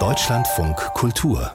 Deutschlandfunk Kultur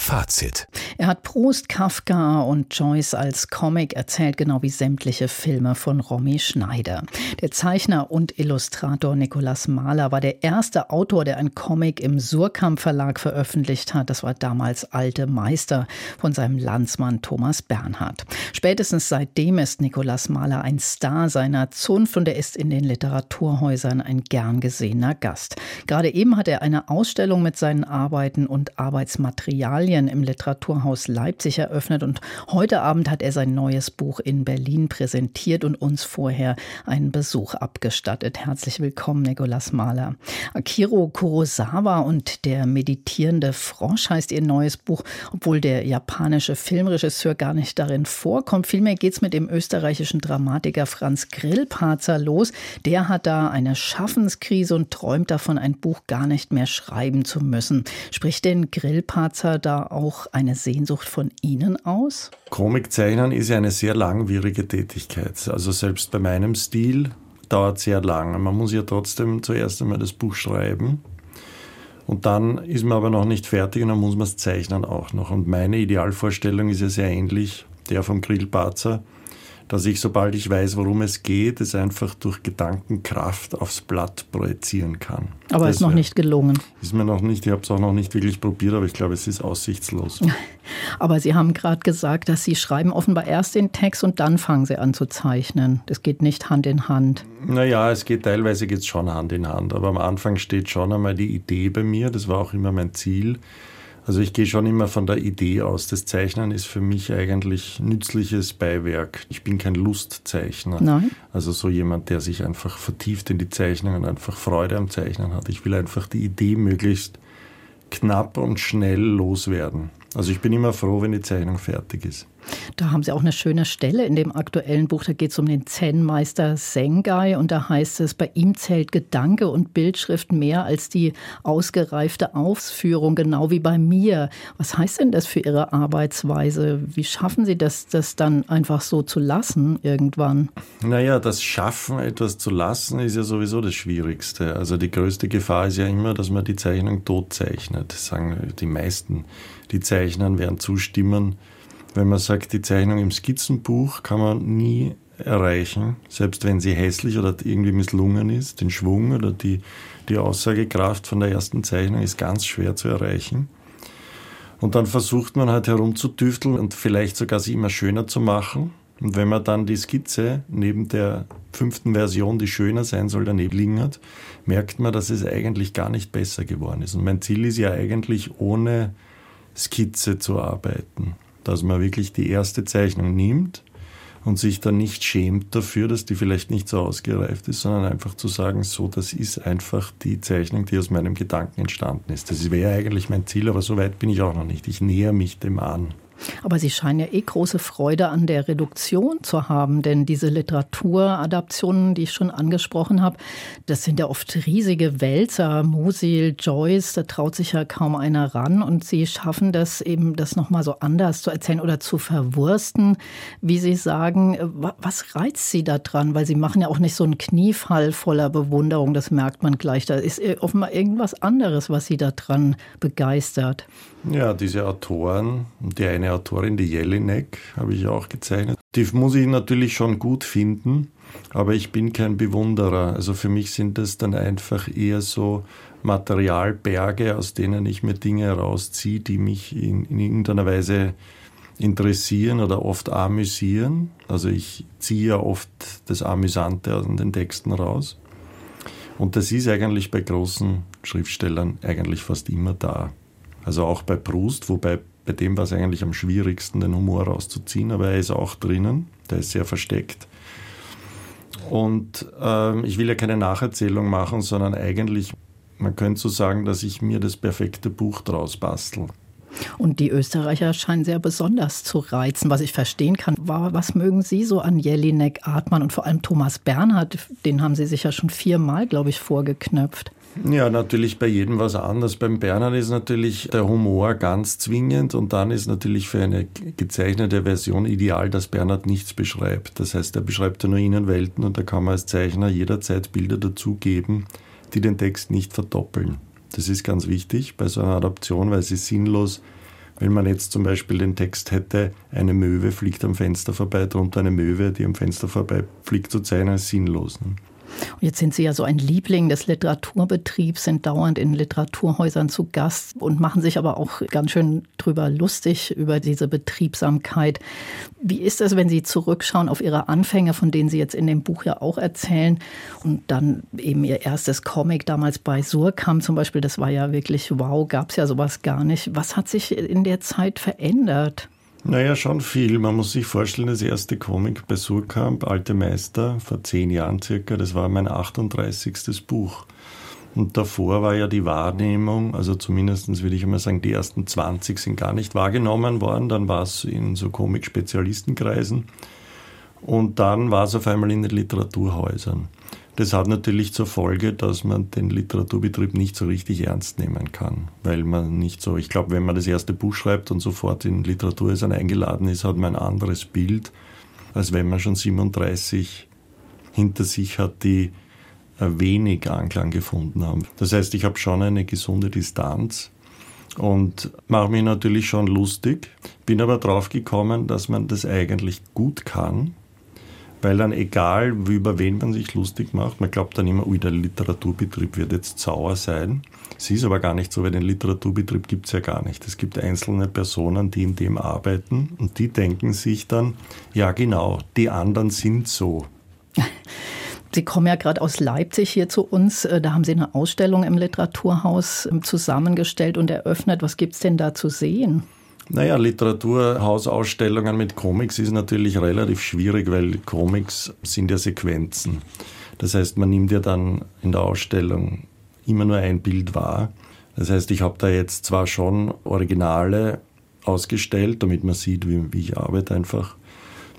Fazit. Er hat Proust, Kafka und Joyce als Comic erzählt, genau wie sämtliche Filme von Romy Schneider. Der Zeichner und Illustrator Nikolaus Mahler war der erste Autor, der ein Comic im Surkamp Verlag veröffentlicht hat. Das war damals Alte Meister von seinem Landsmann Thomas Bernhard. Spätestens seitdem ist Nikolaus Mahler ein Star seiner Zunft und er ist in den Literaturhäusern ein gern gesehener Gast. Gerade eben hat er eine Ausstellung mit seinen Arbeiten und Arbeitsmaterialien Italien im Literaturhaus Leipzig eröffnet und heute Abend hat er sein neues Buch in Berlin präsentiert und uns vorher einen Besuch abgestattet. Herzlich willkommen, Nicolas Mahler. Akiro Kurosawa und der meditierende Frosch heißt ihr neues Buch, obwohl der japanische Filmregisseur gar nicht darin vorkommt. Vielmehr geht es mit dem österreichischen Dramatiker Franz Grillparzer los. Der hat da eine Schaffenskrise und träumt davon, ein Buch gar nicht mehr schreiben zu müssen. Spricht denn Grillparzer da auch eine Sehnsucht von Ihnen aus? Comiczeichnen ist ja eine sehr langwierige Tätigkeit. Also selbst bei meinem Stil dauert sehr lange. Man muss ja trotzdem zuerst einmal das Buch schreiben. Und dann ist man aber noch nicht fertig und dann muss man es zeichnen auch noch. Und meine Idealvorstellung ist ja sehr ähnlich der vom Grillparzer dass ich, sobald ich weiß, worum es geht, es einfach durch Gedankenkraft aufs Blatt projizieren kann. Aber es ist noch nicht gelungen. Ist mir noch nicht, ich habe es auch noch nicht wirklich probiert, aber ich glaube, es ist aussichtslos. Aber Sie haben gerade gesagt, dass Sie schreiben offenbar erst den Text und dann fangen Sie an zu zeichnen. Das geht nicht Hand in Hand. Naja, es geht teilweise geht's schon Hand in Hand, aber am Anfang steht schon einmal die Idee bei mir, das war auch immer mein Ziel also ich gehe schon immer von der Idee aus. Das Zeichnen ist für mich eigentlich nützliches Beiwerk. Ich bin kein Lustzeichner. Nein. Also so jemand, der sich einfach vertieft in die Zeichnung und einfach Freude am Zeichnen hat. Ich will einfach die Idee möglichst knapp und schnell loswerden. Also ich bin immer froh, wenn die Zeichnung fertig ist. Da haben Sie auch eine schöne Stelle in dem aktuellen Buch. Da geht es um den Zen-Meister Sengai und da heißt es, bei ihm zählt Gedanke und Bildschrift mehr als die ausgereifte Ausführung, genau wie bei mir. Was heißt denn das für Ihre Arbeitsweise? Wie schaffen Sie das, das dann einfach so zu lassen irgendwann? Naja, das Schaffen, etwas zu lassen, ist ja sowieso das Schwierigste. Also die größte Gefahr ist ja immer, dass man die Zeichnung tot zeichnet. Sagen die meisten, die zeichnen, werden zustimmen wenn man sagt, die Zeichnung im Skizzenbuch kann man nie erreichen, selbst wenn sie hässlich oder irgendwie misslungen ist. Den Schwung oder die, die Aussagekraft von der ersten Zeichnung ist ganz schwer zu erreichen. Und dann versucht man halt herumzutüfteln und vielleicht sogar sie immer schöner zu machen. Und wenn man dann die Skizze neben der fünften Version, die schöner sein soll, daneben liegen hat, merkt man, dass es eigentlich gar nicht besser geworden ist. Und mein Ziel ist ja eigentlich ohne Skizze zu arbeiten dass man wirklich die erste Zeichnung nimmt und sich dann nicht schämt dafür, dass die vielleicht nicht so ausgereift ist, sondern einfach zu sagen, so, das ist einfach die Zeichnung, die aus meinem Gedanken entstanden ist. Das wäre eigentlich mein Ziel, aber so weit bin ich auch noch nicht. Ich näher mich dem an. Aber Sie scheinen ja eh große Freude an der Reduktion zu haben, denn diese Literaturadaptionen, die ich schon angesprochen habe, das sind ja oft riesige Wälzer, Musil, Joyce, da traut sich ja kaum einer ran und Sie schaffen das eben, das nochmal so anders zu erzählen oder zu verwursten, wie Sie sagen. Was reizt Sie da dran? Weil Sie machen ja auch nicht so einen Kniefall voller Bewunderung, das merkt man gleich. Da ist offenbar irgendwas anderes, was Sie da dran begeistert. Ja, diese Autoren, die eine Autorin, die Jelinek, habe ich auch gezeichnet. Die muss ich natürlich schon gut finden, aber ich bin kein Bewunderer. Also für mich sind das dann einfach eher so Materialberge, aus denen ich mir Dinge herausziehe, die mich in, in irgendeiner Weise interessieren oder oft amüsieren. Also ich ziehe ja oft das Amüsante aus den Texten raus. Und das ist eigentlich bei großen Schriftstellern eigentlich fast immer da. Also auch bei Proust, wobei bei dem war es eigentlich am schwierigsten, den Humor rauszuziehen, aber er ist auch drinnen, der ist sehr versteckt. Und äh, ich will ja keine Nacherzählung machen, sondern eigentlich, man könnte so sagen, dass ich mir das perfekte Buch draus bastel. Und die Österreicher scheinen sehr besonders zu reizen, was ich verstehen kann. Was mögen Sie so an Jelinek, Artmann und vor allem Thomas Bernhard? Den haben Sie sich ja schon viermal, glaube ich, vorgeknöpft. Ja, natürlich bei jedem was anderes. Beim Bernhard ist natürlich der Humor ganz zwingend und dann ist natürlich für eine gezeichnete Version ideal, dass Bernhard nichts beschreibt. Das heißt, er beschreibt ja nur Innenwelten und da kann man als Zeichner jederzeit Bilder dazugeben, die den Text nicht verdoppeln. Das ist ganz wichtig bei so einer Adaption, weil es ist sinnlos, wenn man jetzt zum Beispiel den Text hätte, eine Möwe fliegt am Fenster vorbei, drunter eine Möwe, die am Fenster vorbei fliegt, zu zeichnen, ist sinnlos. Ne? Und jetzt sind Sie ja so ein Liebling des Literaturbetriebs, sind dauernd in Literaturhäusern zu Gast und machen sich aber auch ganz schön drüber lustig über diese Betriebsamkeit. Wie ist es, wenn Sie zurückschauen auf Ihre Anfänge, von denen Sie jetzt in dem Buch ja auch erzählen und dann eben Ihr erstes Comic damals bei Surkamp zum Beispiel, das war ja wirklich wow, gab es ja sowas gar nicht. Was hat sich in der Zeit verändert? Naja, schon viel. Man muss sich vorstellen, das erste Comic bei Surkamp, Alte Meister, vor zehn Jahren circa, das war mein 38. Buch. Und davor war ja die Wahrnehmung, also zumindest würde ich einmal sagen, die ersten 20 sind gar nicht wahrgenommen worden. Dann war es in so Comic-Spezialistenkreisen. Und dann war es auf einmal in den Literaturhäusern. Das hat natürlich zur Folge, dass man den Literaturbetrieb nicht so richtig ernst nehmen kann, weil man nicht so, ich glaube, wenn man das erste Buch schreibt und sofort in Literaturhäusern eingeladen ist, hat man ein anderes Bild, als wenn man schon 37 hinter sich hat, die äh, wenig Anklang gefunden haben. Das heißt, ich habe schon eine gesunde Distanz und mache mich natürlich schon lustig, bin aber drauf gekommen, dass man das eigentlich gut kann weil dann egal, über wen man sich lustig macht, man glaubt dann immer, ui, der Literaturbetrieb wird jetzt sauer sein. Es ist aber gar nicht so, weil den Literaturbetrieb gibt es ja gar nicht. Es gibt einzelne Personen, die in dem arbeiten und die denken sich dann, ja genau, die anderen sind so. Sie kommen ja gerade aus Leipzig hier zu uns. Äh, da haben Sie eine Ausstellung im Literaturhaus ähm, zusammengestellt und eröffnet. Was gibt es denn da zu sehen? Naja, Literaturhausausstellungen mit Comics ist natürlich relativ schwierig, weil Comics sind ja Sequenzen. Das heißt, man nimmt ja dann in der Ausstellung immer nur ein Bild wahr. Das heißt, ich habe da jetzt zwar schon Originale ausgestellt, damit man sieht, wie, wie ich arbeite einfach,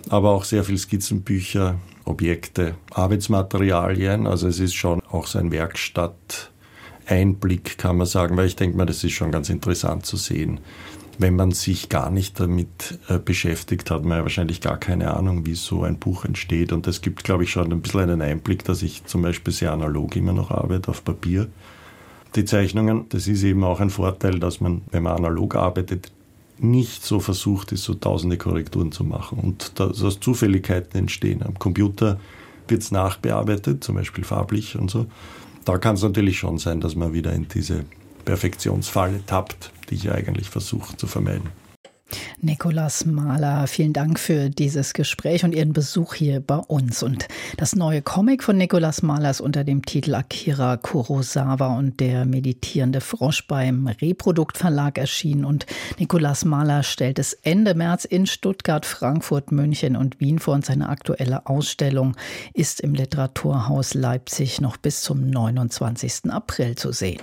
aber auch sehr viel Skizzenbücher, Objekte, Arbeitsmaterialien. Also es ist schon auch so ein Werkstatt-Einblick, kann man sagen, weil ich denke mal, das ist schon ganz interessant zu sehen wenn man sich gar nicht damit äh, beschäftigt, hat man ja wahrscheinlich gar keine Ahnung, wie so ein Buch entsteht. Und das gibt, glaube ich, schon ein bisschen einen Einblick, dass ich zum Beispiel sehr analog immer noch arbeite auf Papier. Die Zeichnungen, das ist eben auch ein Vorteil, dass man, wenn man analog arbeitet, nicht so versucht ist, so tausende Korrekturen zu machen und dass Zufälligkeiten entstehen. Am Computer wird es nachbearbeitet, zum Beispiel farblich und so. Da kann es natürlich schon sein, dass man wieder in diese Perfektionsfalle tappt, die ich eigentlich versuche zu vermeiden. Nikolas Mahler, vielen Dank für dieses Gespräch und Ihren Besuch hier bei uns. Und das neue Comic von Nikolas Mahler ist unter dem Titel Akira Kurosawa und der meditierende Frosch beim Reprodukt Verlag erschienen. Und Nikolas Mahler stellt es Ende März in Stuttgart, Frankfurt, München und Wien vor. Und seine aktuelle Ausstellung ist im Literaturhaus Leipzig noch bis zum 29. April zu sehen.